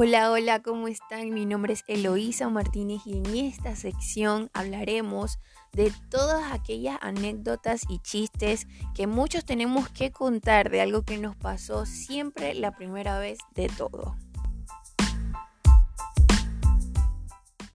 Hola, hola, ¿cómo están? Mi nombre es Eloísa Martínez y en esta sección hablaremos de todas aquellas anécdotas y chistes que muchos tenemos que contar de algo que nos pasó siempre la primera vez de todo.